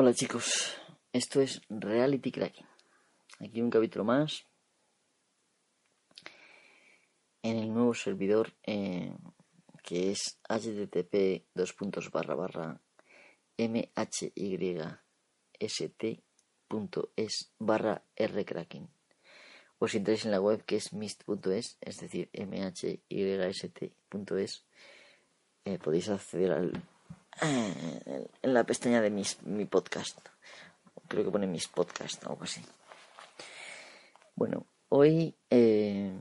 Hola chicos, esto es Reality Cracking. Aquí un capítulo más. En el nuevo servidor eh, que es http mhyst.es barra rcracking o si entráis en la web que es mist.es, es decir, mhyst.es, eh, podéis acceder al, en la pestaña de mis, mi podcast. Creo que pone mis podcasts o algo así. Bueno, hoy eh,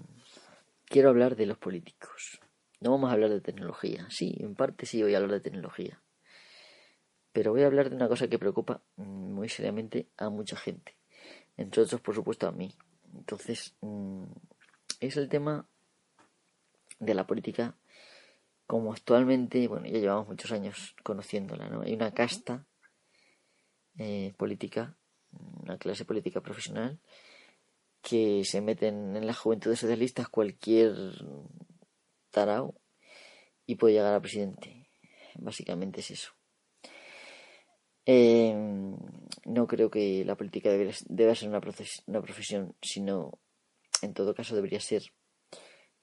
quiero hablar de los políticos. No vamos a hablar de tecnología. Sí, en parte sí voy a hablar de tecnología. Pero voy a hablar de una cosa que preocupa muy seriamente a mucha gente. Entre otros, por supuesto, a mí. Entonces, mm, es el tema de la política como actualmente, bueno, ya llevamos muchos años conociéndola, ¿no? Hay una casta eh, política, una clase política profesional, que se meten en la juventud de socialistas cualquier tarao y puede llegar a presidente. Básicamente es eso. Eh, no creo que la política deba, ser una profesión, sino en todo caso debería ser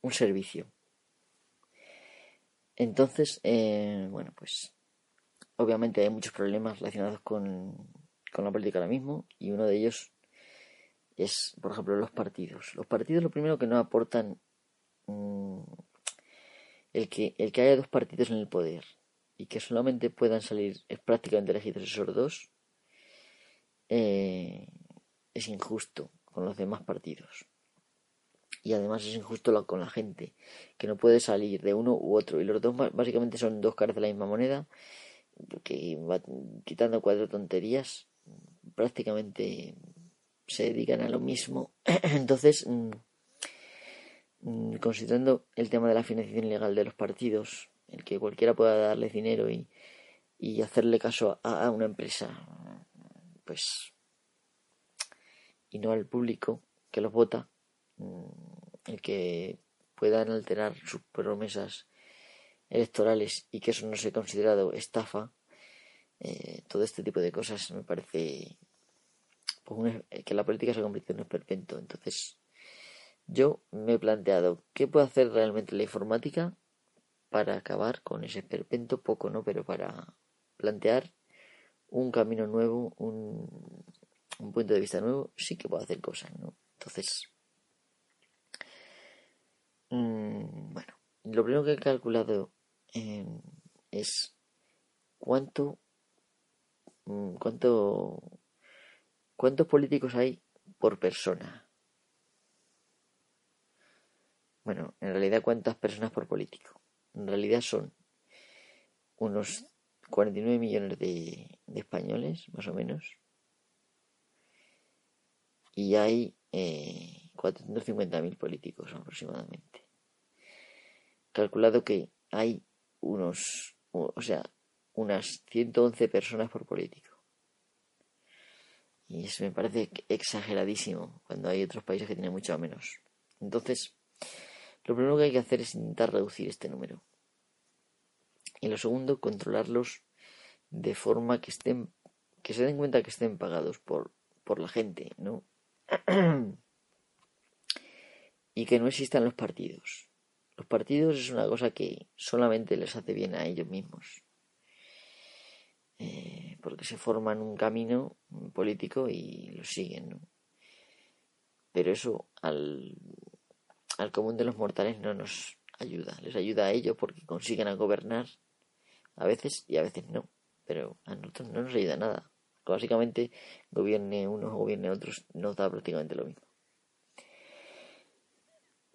un servicio entonces, eh, bueno, pues obviamente hay muchos problemas relacionados con, la política ahora mismo y uno de ellos es, por ejemplo, los partidos. Los partidos lo primero que no aportan mm, el, que, el que haya dos partidos en el poder y que solamente puedan salir es prácticamente elegidos esos dos eh, es injusto con los demás partidos y además es injusto con la gente, que no puede salir de uno u otro. Y los dos básicamente son dos caras de la misma moneda, que quitando cuatro tonterías, prácticamente se dedican a lo mismo. Entonces, mm, mm, considerando el tema de la financiación ilegal de los partidos, el que cualquiera pueda darles dinero y, y hacerle caso a, a una empresa, pues, y no al público que los vota, mm, el que puedan alterar sus promesas electorales y que eso no sea considerado estafa, eh, todo este tipo de cosas me parece pues, que la política se ha convertido en un esperpento. Entonces, yo me he planteado qué puede hacer realmente la informática para acabar con ese esperpento, poco, ¿no? Pero para plantear un camino nuevo, un, un punto de vista nuevo, sí que puedo hacer cosas, ¿no? Entonces, Mm, bueno, lo primero que he calculado em, es cuánto, mm, cuánto, cuántos políticos hay por persona. Bueno, en realidad cuántas personas por político. En realidad son unos 49 millones de, españoles, más o menos. Y hay eh, 450.000 políticos aproximadamente calculado que hay unos, o sea, unas 111 personas por político. Y eso me parece exageradísimo cuando hay otros países que tienen mucho menos. Entonces, lo primero que hay que hacer es intentar reducir este número. Y lo segundo, controlarlos de forma que estén, que se den cuenta que estén pagados por, por la gente, ¿no? y que no existan los partidos. Los partidos es una cosa que solamente les hace bien a ellos mismos. Eh, porque se forman un camino político y lo siguen, ¿no? Pero eso al, al común de los mortales no nos ayuda. Les ayuda a ellos porque consiguen a gobernar a veces y a veces no. Pero a nosotros no nos ayuda nada. Básicamente, gobierne unos o gobierne otros, nos da prácticamente lo mismo.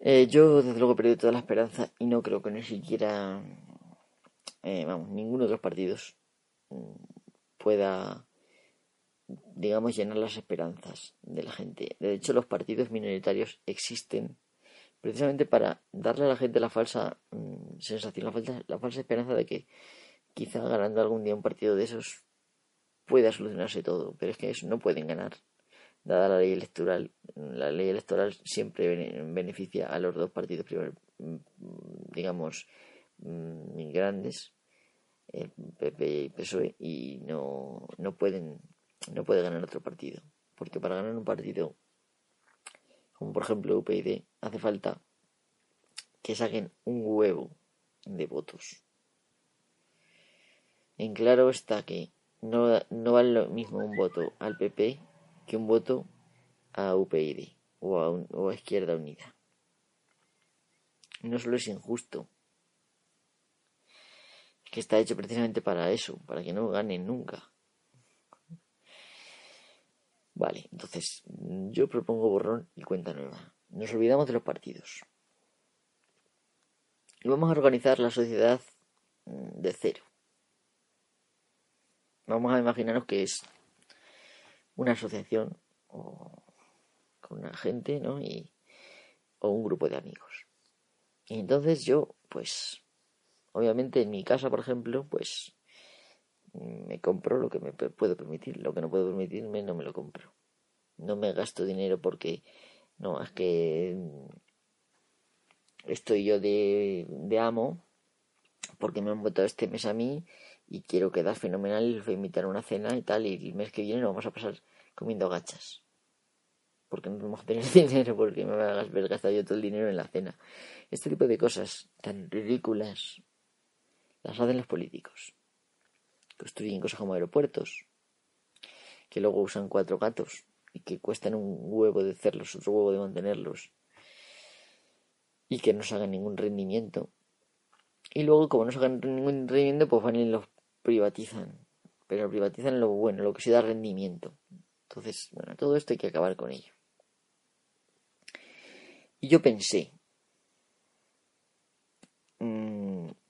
Eh, yo desde luego perdido toda la esperanza y no creo que ni siquiera, eh, vamos, ninguno de los partidos mm, pueda, digamos, llenar las esperanzas de la gente. De hecho, los partidos minoritarios existen precisamente para darle a la gente la falsa mm, sensación, la falsa, la falsa esperanza de que quizá ganando algún día un partido de esos pueda solucionarse todo. Pero es que eso no pueden ganar dada la ley electoral, la ley electoral siempre beneficia a los dos partidos, digamos, mm, grandes, el PP y PSOE y no, no pueden no puede ganar otro partido. Porque para ganar un partido como por ejemplo UPyD hace falta que saquen un huevo de votos. En claro está que no, no vale lo mismo un voto al PP que un voto a UPyD o a, Izquierda Unida no solo es injusto que está hecho precisamente para eso, para que no ganen nunca. Vale, entonces yo propongo borrón y cuenta nueva. Nos olvidamos de los partidos. Y vamos a organizar la sociedad mm, de cero. Vamos a imaginarnos que es una asociación o con una gente, ¿no? Y, o un grupo de amigos. Y entonces yo, pues, Obviamente en mi casa, por ejemplo, pues me compro lo que me puedo permitir. Lo que no puedo permitirme no me lo compro. No me gasto dinero porque no, es que estoy yo de, de amo porque me han votado este mes a mí y quiero quedar fenomenal y les voy a invitar a una cena y tal y el mes que viene lo vamos a pasar comiendo gachas porque no vamos a tener dinero porque me voy a haber gastado yo todo el dinero en la cena este tipo de cosas tan ridículas las hacen los políticos. Construyen cosas como aeropuertos, que luego usan cuatro gatos y que cuestan un huevo de hacerlos, otro huevo de mantenerlos, y que no se hagan ningún rendimiento. Y luego, como no se hagan ningún rendimiento, pues van y los privatizan. Pero privatizan lo bueno, lo que sí da rendimiento. Entonces, bueno, todo esto hay que acabar con ello. Y yo pensé,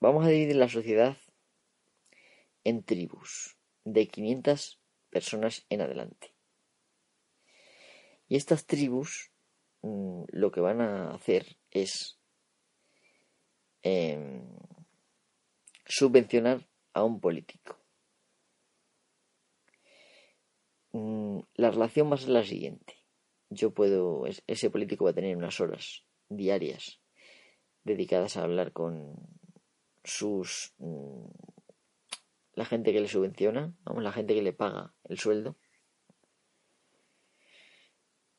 Vamos a dividir la sociedad en tribus de 500 personas en adelante. Y estas tribus mm, lo que van a hacer es em, subvencionar a un político. Mm, la relación va a ser la siguiente. Yo puedo, ese político va a tener unas horas diarias dedicadas a hablar con sus mm, la gente que le subvenciona, vamos, la gente que le paga el sueldo,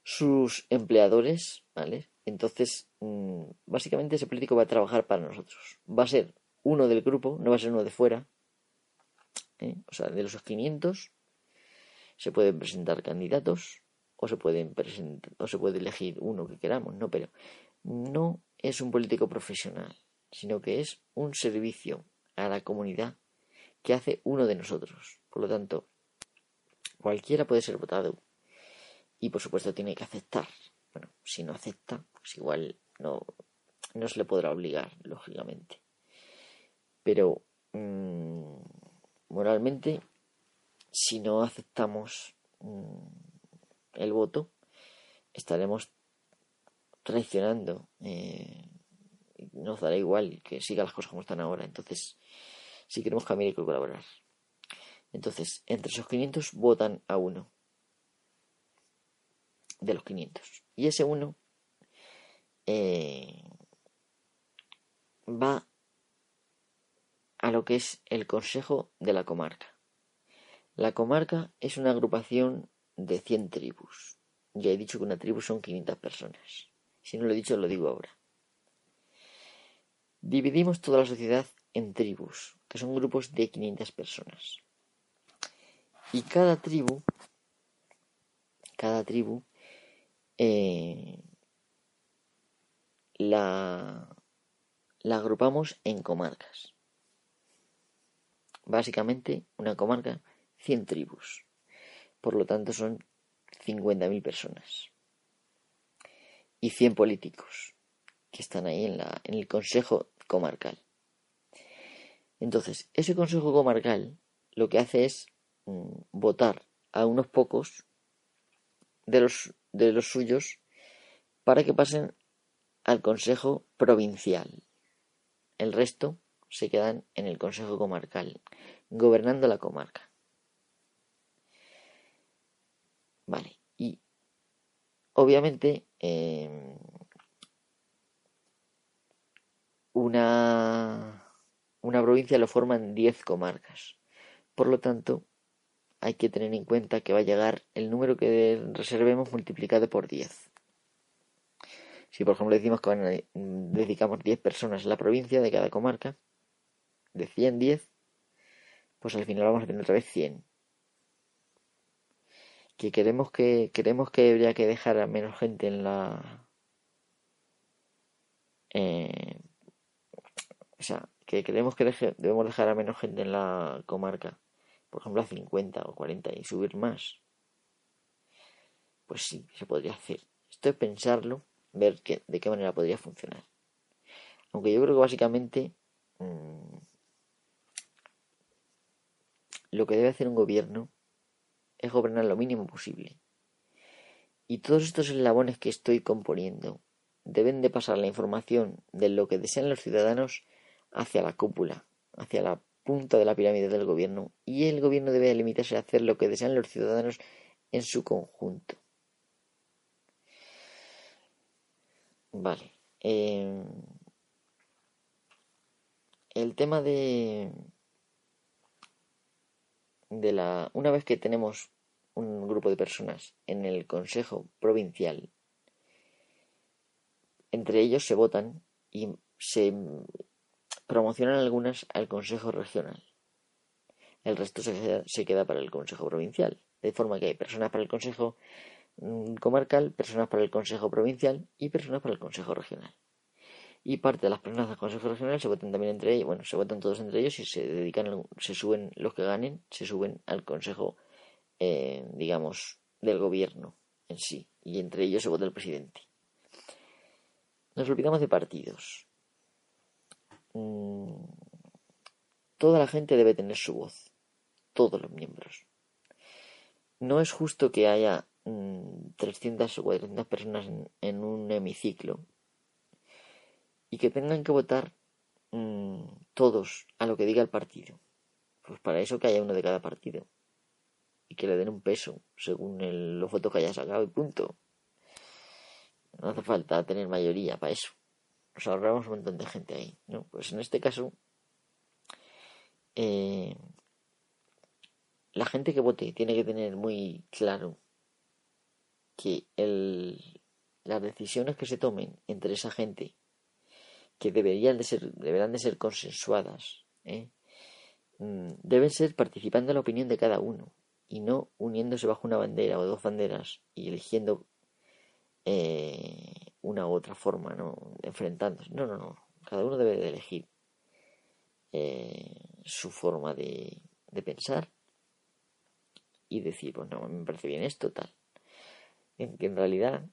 sus empleadores, ¿vale? Entonces, mm, básicamente ese político va a trabajar para nosotros. Va a ser uno del grupo, no va a ser uno de fuera. ¿Eh? O sea, de los 500 se pueden presentar candidatos o se pueden presentar, o se puede elegir uno que queramos, no, pero no es un político profesional sino que es un servicio a la comunidad que hace uno de nosotros. Por lo tanto, cualquiera puede ser votado y por supuesto tiene que aceptar. Bueno, si no acepta, pues igual no, no se le podrá obligar, lógicamente. Pero mm, moralmente, si no aceptamos mm, el voto, estaremos traicionando eh, nos dará igual que siga las cosas como están ahora. Entonces, si queremos cambiar que colaborar. Entonces, entre esos 500 votan a uno de los 500. Y ese uno eh, va a lo que es el Consejo de la Comarca. La comarca es una agrupación de 100 tribus. Ya he dicho que una tribu son 500 personas. Si no lo he dicho, lo digo ahora. Dividimos toda la sociedad en tribus, que son grupos de 500 personas. Y cada tribu, cada tribu, eh, la, la agrupamos en comarcas. Básicamente, una comarca, 100 tribus. Por lo tanto, son 50.000 personas. Y 100 políticos que están ahí en, la, en el Consejo Comarcal. Entonces, ese Consejo Comarcal lo que hace es mm, votar a unos pocos de los, de los suyos para que pasen al Consejo Provincial. El resto se quedan en el Consejo Comarcal, gobernando la comarca. Vale, y obviamente em, una una provincia lo forman 10 comarcas. Por lo tanto, hay que tener en cuenta que va a llegar el número que reservemos multiplicado por 10. Si por ejemplo decimos que dedicamos 10 personas a la provincia de cada comarca, de 100, 10, pues al final vamos a tener otra vez 100. Que queremos que queremos que habría que dejar a menos gente en la eh, o sea, que creemos que debemos dejar a menos gente en la comarca por ejemplo a 50 o 40 y subir más, pues sí, se podría hacer. Esto es pensarlo, ver de qué manera podría funcionar. Aunque yo creo que básicamente mm, lo que debe hacer un gobierno es gobernar lo mínimo posible. Y todos estos eslabones que estoy componiendo deben de pasar la información de lo que desean los ciudadanos hacia la cúpula, hacia la punta de la pirámide del gobierno y el gobierno debe limitarse a hacer lo que desean los ciudadanos en su conjunto. Vale. Eh, el tema de de la una vez que tenemos un grupo de personas en el Consejo Provincial, entre ellos se votan y se promocionan algunas al Consejo Regional. El resto se queda, para el Consejo Provincial. De forma que hay personas para el Consejo mm, Comarcal, personas para el Consejo Provincial y personas para el Consejo Regional. Y parte de las personas del Consejo Regional se votan también entre ellos, bueno, se votan todos entre ellos y se dedican, se suben los que ganen, se suben al Consejo, eh, digamos, del Gobierno en sí. Y entre ellos se vota el presidente. Nos olvidamos de partidos. Mm, toda la gente debe tener su voz, todos los miembros. No es justo que haya 300 mm, o 400 personas en, un hemiciclo y que tengan que votar mm, todos a lo que diga el partido. Pues para eso que haya uno de cada partido y que le den un peso según el, los votos que haya sacado y punto. No hace falta tener mayoría para eso nos ahorramos un montón de gente ahí, ¿no? Pues en este caso, eh, la gente que vote tiene que tener muy claro que las decisiones que se tomen entre esa gente que deberían de ser deberán de ser consensuadas ¿eh? mm, deben ser participando en la opinión de cada uno y no uniéndose bajo una bandera o dos banderas y eligiendo eh, una u otra forma, ¿no? Enfrentándose. No, no, no. Cada uno debe de elegir eh, su forma de, de pensar y decir, pues no, me parece bien esto, tal. En en realidad,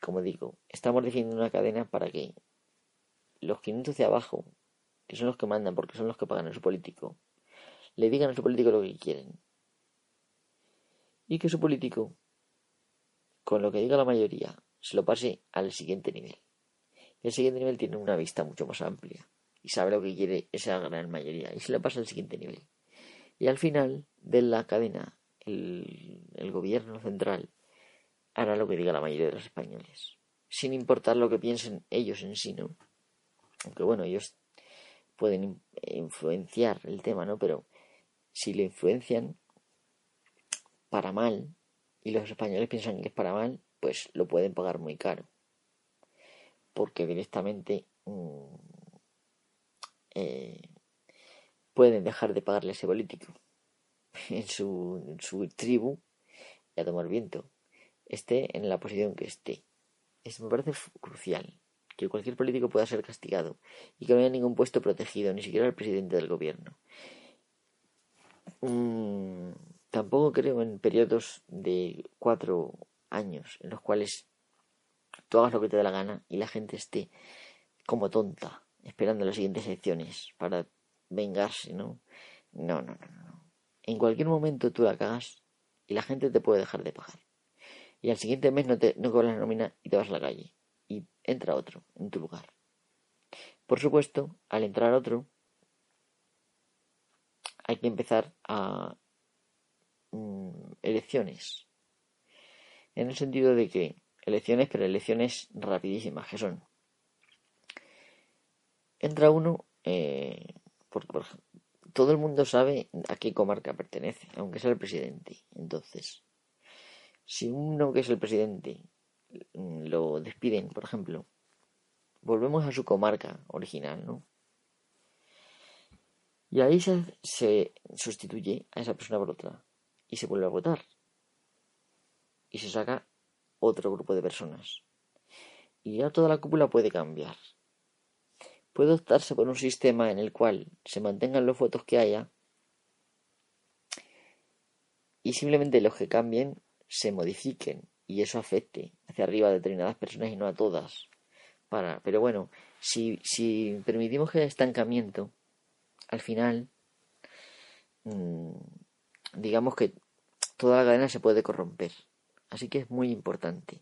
como digo, estamos definiendo una cadena para que los 500 de abajo, que son los que mandan porque son los que pagan a su político, le digan a su político lo que quieren. Y que su político, con lo que diga la mayoría, se lo pase al siguiente nivel. El siguiente nivel tiene una vista mucho más amplia y sabe lo que quiere esa gran mayoría y se lo pasa al siguiente nivel. Y al final de la cadena, el, el gobierno central hará lo que diga la mayoría de los españoles, sin importar lo que piensen ellos en sí, ¿no? Aunque bueno, ellos pueden influenciar el tema, ¿no? Pero si lo influencian para mal y los españoles piensan que es para mal, pues lo pueden pagar muy caro. Porque directamente mm, eh, pueden dejar de pagarle ese político en su, su tribu y a tomar viento. Esté en la posición que esté. Eso me parece crucial. Que cualquier político pueda ser castigado y que no haya ningún puesto protegido, ni siquiera el presidente del gobierno. Mm, tampoco creo en periodos de cuatro años en los cuales tú hagas lo que te dé la gana y la gente esté como tonta esperando las siguientes elecciones para vengarse, ¿no? No, no, no, no. En cualquier momento tú la cagas y la gente te puede dejar de pagar. Y al siguiente mes no, te, no cobras la nómina y te vas a la calle. Y entra otro en tu lugar. Por supuesto, al entrar otro, hay que empezar a mm, elecciones en el sentido de que elecciones, pero elecciones rapidísimas que son. Entra uno eh, porque todo el mundo sabe a qué comarca pertenece, aunque sea el presidente. Entonces, si uno que es el presidente lo despiden, por ejemplo, volvemos a su comarca original, ¿no? Y ahí se, se sustituye a esa persona por otra y se vuelve a votar. Y se saca otro grupo de personas. Y ya toda la cúpula puede cambiar. Puede optarse por un sistema en el cual se mantengan los votos que haya y simplemente los que cambien se modifiquen y eso afecte hacia arriba a determinadas personas y no a todas. Para, pero bueno, si, si permitimos que haya estancamiento, al final, mmm, digamos que toda la cadena se puede corromper. Así que es muy importante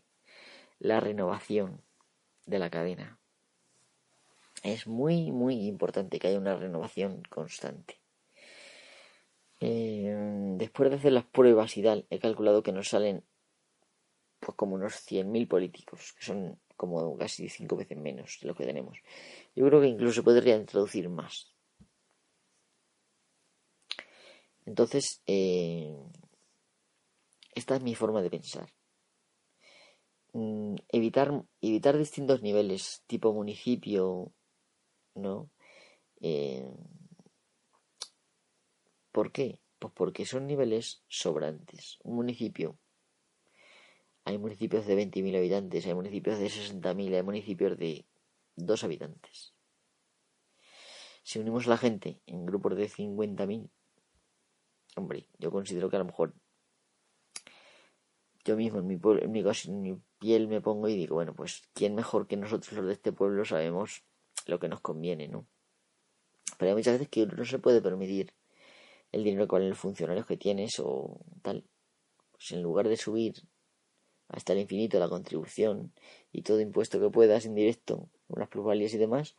la renovación de la cadena. Es muy, muy importante que haya una renovación constante. Eh, después de hacer las pruebas y tal, he calculado que nos salen pues como unos 100.000 políticos, que son como casi cinco veces menos de lo que tenemos. Yo creo que incluso se podría introducir más. Entonces, eh, esta es mi forma de pensar. Mm, evitar, evitar distintos niveles, tipo municipio, ¿no? Eh, ¿Por qué? Pues porque son niveles sobrantes. Un municipio. Hay municipios de 20.000 habitantes, hay municipios de 60.000, hay municipios de 2 habitantes. Si unimos a la gente en grupos de 50.000, hombre, yo considero que a lo mejor yo mismo en mi, en mi, en mi piel me pongo y digo, bueno, pues quién mejor que nosotros los de este pueblo sabemos lo que nos conviene, ¿no? Pero hay muchas veces que no se puede permitir el dinero con los funcionarios que tienes o tal. Pues en lugar de subir hasta el infinito la contribución y todo impuesto que puedas indirecto, unas plusvalías y demás,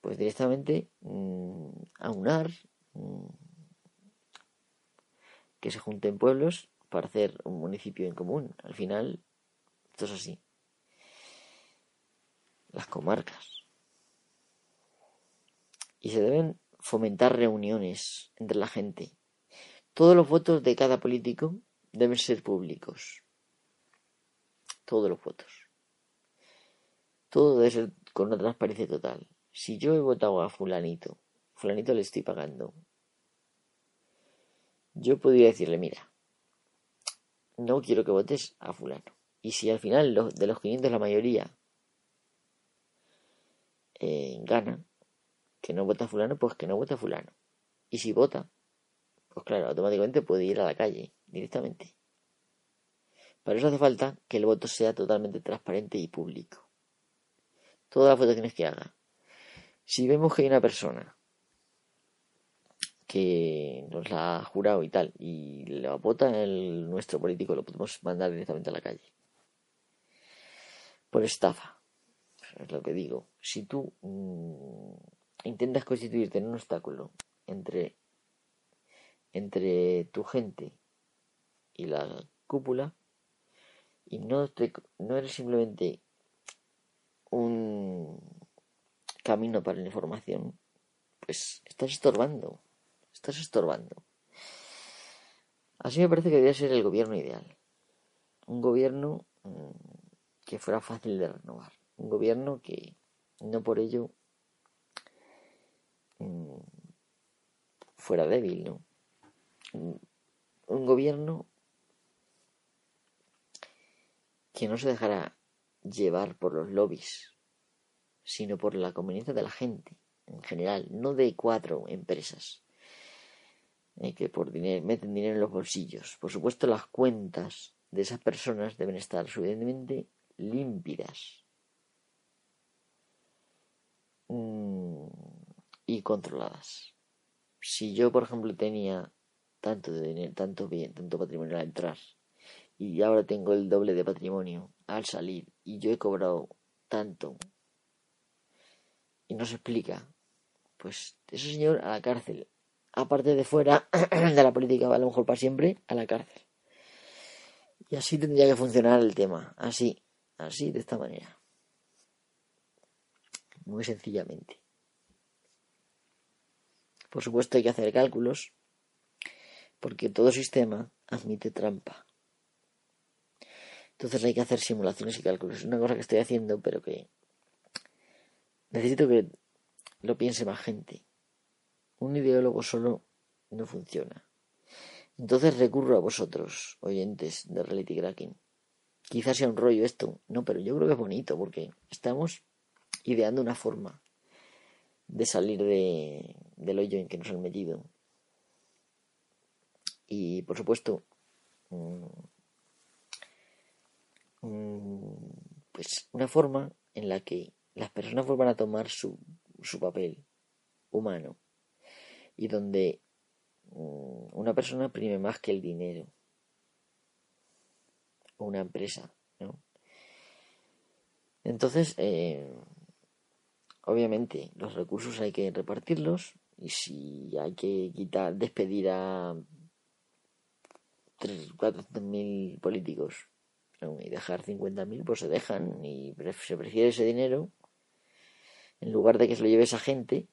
pues directamente mmm, aunar, mmm, que se junten pueblos para hacer un municipio en común. Al final, esto es así. Las comarcas. Y se deben fomentar reuniones entre la gente. Todos los votos de cada político deben ser públicos. Todos los votos. Todo debe ser con una transparencia total. Si yo he votado a fulanito, fulanito le estoy pagando. Yo podría decirle, mira, no quiero que votes a fulano. Y si al final de los 500 la mayoría eh, gana, que no vota a fulano, pues que no vota a fulano. Y si vota, pues claro, automáticamente puede ir a la calle directamente. Para eso hace falta que el voto sea totalmente transparente y público. Todas las votaciones que haga. Si vemos que hay una persona que nos la ha jurado y tal, y la vota nuestro político, lo podemos mandar directamente a la calle. Por estafa. Es lo que digo. Si tú mmm, intentas constituirte en un obstáculo entre, entre tu gente y la cúpula, y no, te, no eres simplemente un camino para la información, pues estás estorbando estás estorbando. Así me parece que debería ser el gobierno ideal. Un gobierno mmm, que fuera fácil de renovar. Un gobierno que no por ello mmm, fuera débil, ¿no? Un gobierno que no se dejara llevar por los lobbies, sino por la conveniencia de la gente en general, no de cuatro empresas eh, que por dinero, meten dinero en los bolsillos. Por supuesto, las cuentas de esas personas deben estar suficientemente límpidas mm, y controladas. Si yo, por ejemplo, tenía tanto de dinero, tanto bien, tanto patrimonio al entrar y ahora tengo el doble de patrimonio al salir y yo he cobrado tanto y no se explica, pues ese señor a la cárcel aparte de fuera de la política, a lo mejor para siempre, a la cárcel. Y así tendría que funcionar el tema, así, así, de esta manera. Muy sencillamente. Por supuesto hay que hacer cálculos, porque todo sistema admite trampa. Entonces hay que hacer simulaciones y cálculos. Es una cosa que estoy haciendo, pero que necesito que lo piense más gente. Un ideólogo solo no funciona. Entonces recurro a vosotros, oyentes de Reality Cracking. Quizás sea un rollo esto, no, pero yo creo que es bonito porque estamos ideando una forma de salir de, del hoyo en que nos han metido. Y por supuesto, mm, pues una forma en la que las personas vuelvan a tomar su, su papel humano y donde mm, una persona prime más que el dinero o una empresa, ¿no? Entonces, eh, obviamente, los recursos hay que repartirlos y si hay que quitar, despedir a 400 mil políticos y dejar 50.000, pues se dejan y se prefiere ese dinero en lugar de que se lo lleve esa gente,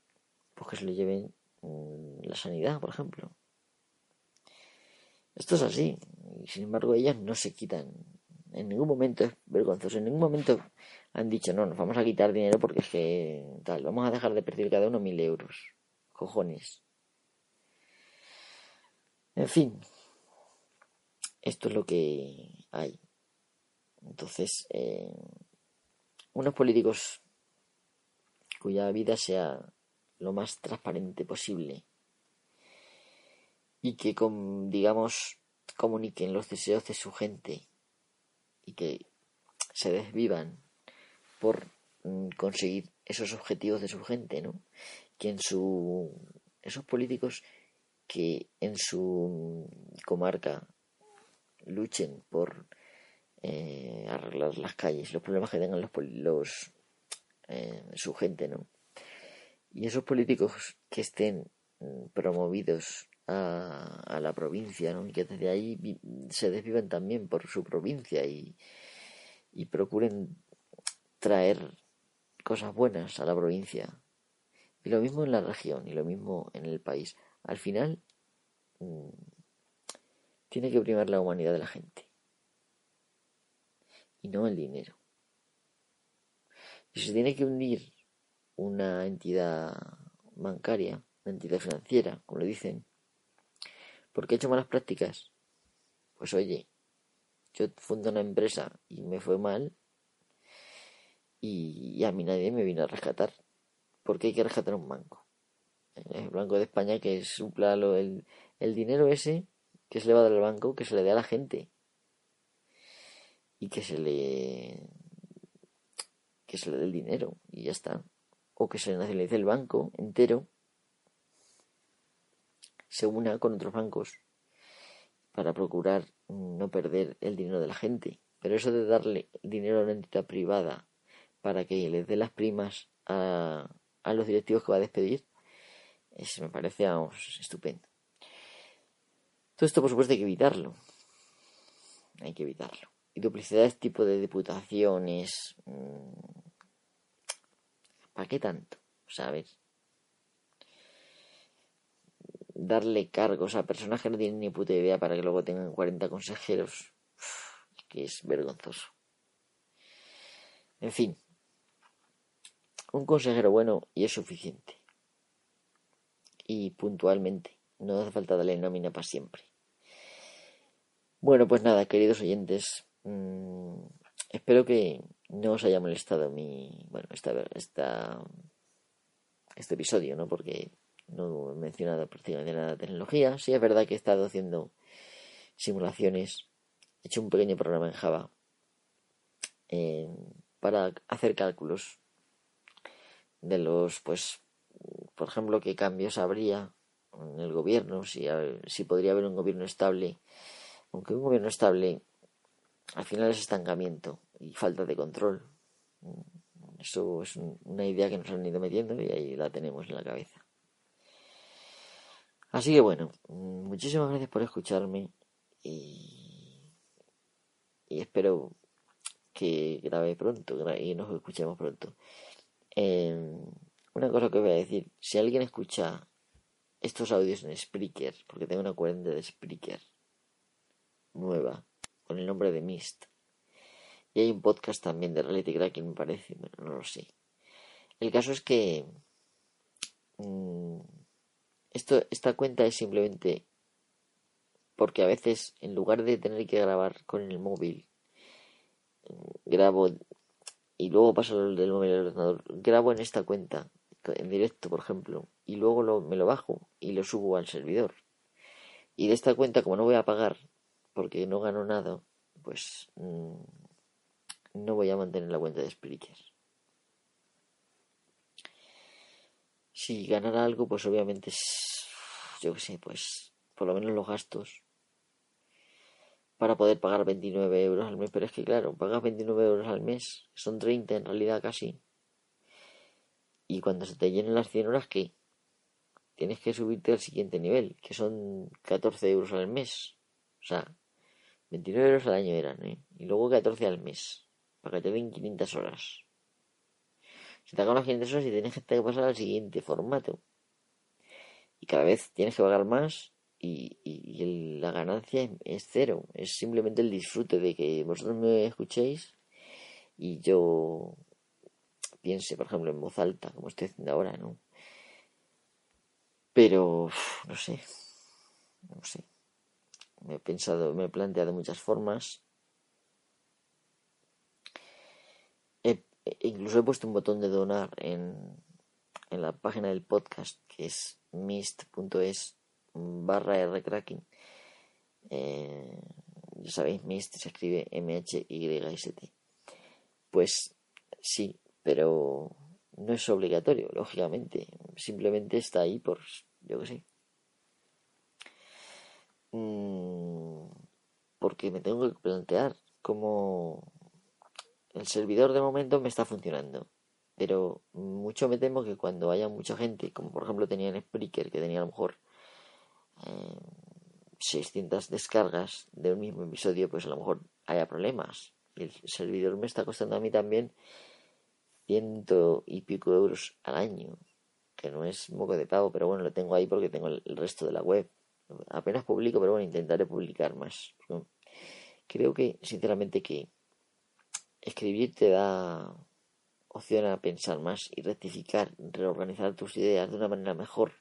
pues que se lo lleven mm, la sanidad, por ejemplo. Esto es así, y sin embargo ellas no se quitan. En ningún momento es vergonzoso, en ningún momento han dicho, no, nos vamos a quitar dinero porque es que tal, vamos a dejar de percibir cada uno mil euros. Cojones. En fin, esto es lo que hay. Entonces, eh, unos políticos cuya vida sea lo más transparente posible y que, digamos, comuniquen los deseos de su gente y que se desvivan por mm, conseguir esos objetivos de su gente, ¿no? Que en su esos políticos que en su comarca luchen por eh, arreglar las calles, los problemas que tengan los, los eh, su gente, ¿no? Y esos políticos que estén mm, promovidos a, a, la provincia, ¿no? Y que desde ahí se desviven también por su provincia y, y procuren traer cosas buenas a la provincia. Y lo mismo en la región y lo mismo en el país. Al final, mm, tiene que primar la humanidad de la gente y no el dinero. Y se tiene que hundir una entidad bancaria, una entidad financiera, como le dicen, porque he hecho malas prácticas, pues oye, yo fundo una empresa y me fue mal y, a mí nadie me vino a rescatar. porque hay que rescatar un banco? El Banco de España que supla el, el dinero ese que se le va a dar al banco, que se le dé a la gente y que se le que se le dé el dinero y ya está. O que se le nacionalice el banco entero se una con otros bancos para procurar no perder el dinero de la gente. Pero eso de darle dinero a una entidad privada para que les dé las primas a, a los directivos que va a despedir eso me parece estupendo. Todo esto por supuesto hay que evitarlo. Hay que evitarlo y duplicidades tipo de diputaciones. Mm, ¿Para qué tanto? ¿Sabes? Darle cargos a personas que no tienen ni puta idea para que luego tengan 40 consejeros. que es vergonzoso. En fin. Un consejero bueno y es suficiente. Y puntualmente. No hace falta darle nómina para siempre. Bueno, pues nada, queridos oyentes, Mm, espero que no os haya molestado mi. Bueno, esta, esta, este episodio, ¿no? Porque no he mencionado prácticamente nada de tecnología. Sí, es verdad que he estado haciendo simulaciones. He hecho un pequeño programa en Java eh, para hacer cálculos de los, pues, por ejemplo, qué cambios habría en el gobierno, si, si podría haber un gobierno estable. Aunque un gobierno estable al final es estancamiento y falta de control. Eso es una idea que nos han ido metiendo y ahí la tenemos en la cabeza. Así que bueno, muchísimas gracias por escucharme y, espero que grabe pronto y nos escuchemos pronto. Em, una cosa que voy a decir, si alguien escucha estos audios en Spreaker, porque tengo una cuenta de Spreaker nueva, con el nombre de Mist. Y hay un podcast también de Reality Cracking, me parece, bueno, no lo sé. El caso es que mm, esto, esta cuenta es simplemente porque a veces, en lugar de tener que grabar con el móvil, grabo y luego paso del móvil al ordenador, grabo en esta cuenta, en directo, por ejemplo, y luego me lo bajo y lo subo al servidor. Y de esta cuenta, como no voy a pagar, porque no gano nada, pues mm, no voy a mantener la cuenta de Spreaker. Si ganara algo, pues obviamente, yo qué sé, pues por lo menos los gastos para poder pagar 29 euros al mes. Pero es que, claro, pagas 29 euros al mes, son 30 en realidad casi. Y cuando se te llenen las 100 horas, ¿qué? Tienes que subirte al siguiente nivel, que son 14 euros al mes. O sea, 29 euros al año eran, ¿eh? Y luego 14 al mes, para que te den 500 horas. Se te acaban las 500 horas y tienes que pasar al siguiente formato. Y cada vez tienes que pagar más y, la ganancia es cero. Es simplemente el disfrute de que vosotros me escuchéis y yo piense, por ejemplo, en voz alta, como estoy haciendo ahora, ¿no? Pero, no sé, no sé. Me he pensado, me he planteado muchas formas. incluso he puesto un botón de donar en, en la página del podcast que es mist.es barra R cracking. Eh, ya sabéis, Mist se escribe M-H-Y-S-T. Pues sí, pero no es obligatorio, lógicamente. Simplemente está ahí por, yo que sé. Mm, porque me tengo que plantear cómo el servidor de momento me está funcionando. Pero mucho me temo que cuando haya mucha gente, como por ejemplo tenía en Spreaker, que tenía a lo mejor 600 descargas de un mismo episodio, pues a lo mejor haya problemas. El servidor me está costando a mí también ciento y pico euros al año, que no es moco de pago, pero bueno, lo tengo ahí porque tengo el resto de la web. Apenas publico, pero bueno, intentaré publicar más. Creo que, sinceramente, que escribir te da opción a pensar más y rectificar, reorganizar tus ideas de una manera mejor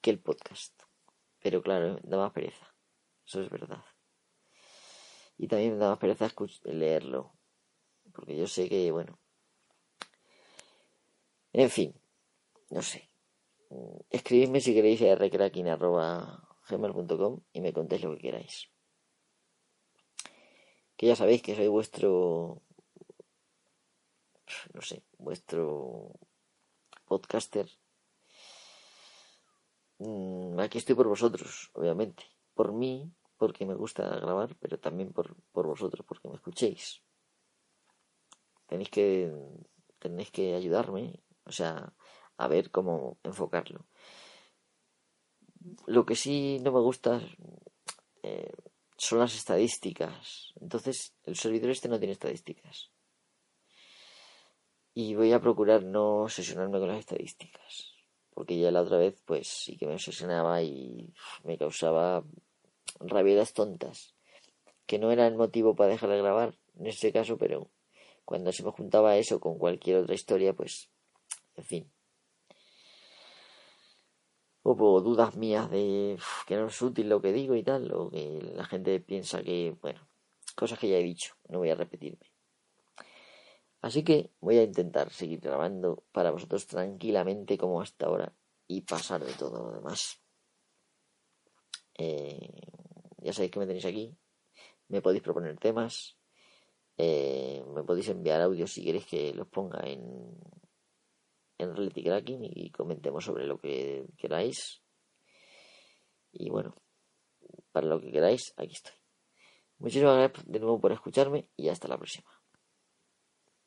que el podcast. Pero claro, da más pereza. Eso es verdad. Y también me da más pereza leerlo. Porque yo sé que, bueno. En fin, no sé. Escribidme si queréis a rcracking.gmail.com y me contéis lo que queráis. Que ya sabéis que soy vuestro. No sé, vuestro podcaster Mm, aquí estoy por vosotros, obviamente. Por mí, porque me gusta grabar, pero también por, por vosotros, porque me escuchéis. Tenéis que, tenéis que ayudarme, o sea, a ver cómo enfocarlo. Lo que sí no me gusta eh, son las estadísticas. Entonces, el servidor este no tiene estadísticas. Y voy a procurar no obsesionarme con las estadísticas porque ya la otra vez pues sí que me obsesionaba y me causaba rabietas tontas, que no era el motivo para dejar de grabar en este caso, pero cuando se me juntaba eso con cualquier otra historia, pues, en fin. Hubo dudas mías de que no es útil lo que digo y tal, o que la gente piensa que, bueno, cosas que ya he dicho, no voy a repetirme. Así que voy a intentar seguir grabando para vosotros tranquilamente como hasta ahora y pasar de todo lo demás. Eh, ya sabéis que me tenéis aquí. Me podéis proponer temas. Eh, me podéis enviar audios si queréis que los ponga en, en Reality Cracking y comentemos sobre lo que queráis. Y bueno, para lo que queráis, aquí estoy. Muchísimas gracias de nuevo por escucharme y hasta la próxima.